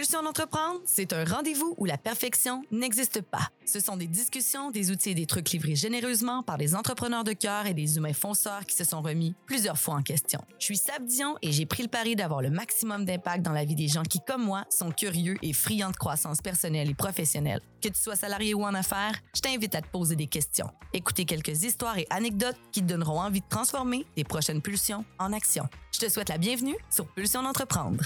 Pulsion d'entreprendre, c'est un rendez-vous où la perfection n'existe pas. Ce sont des discussions, des outils et des trucs livrés généreusement par des entrepreneurs de cœur et des humains fonceurs qui se sont remis plusieurs fois en question. Je suis Sab Dion et j'ai pris le pari d'avoir le maximum d'impact dans la vie des gens qui, comme moi, sont curieux et friands de croissance personnelle et professionnelle. Que tu sois salarié ou en affaires, je t'invite à te poser des questions. Écouter quelques histoires et anecdotes qui te donneront envie de transformer tes prochaines pulsions en action. Je te souhaite la bienvenue sur Pulsion d'entreprendre.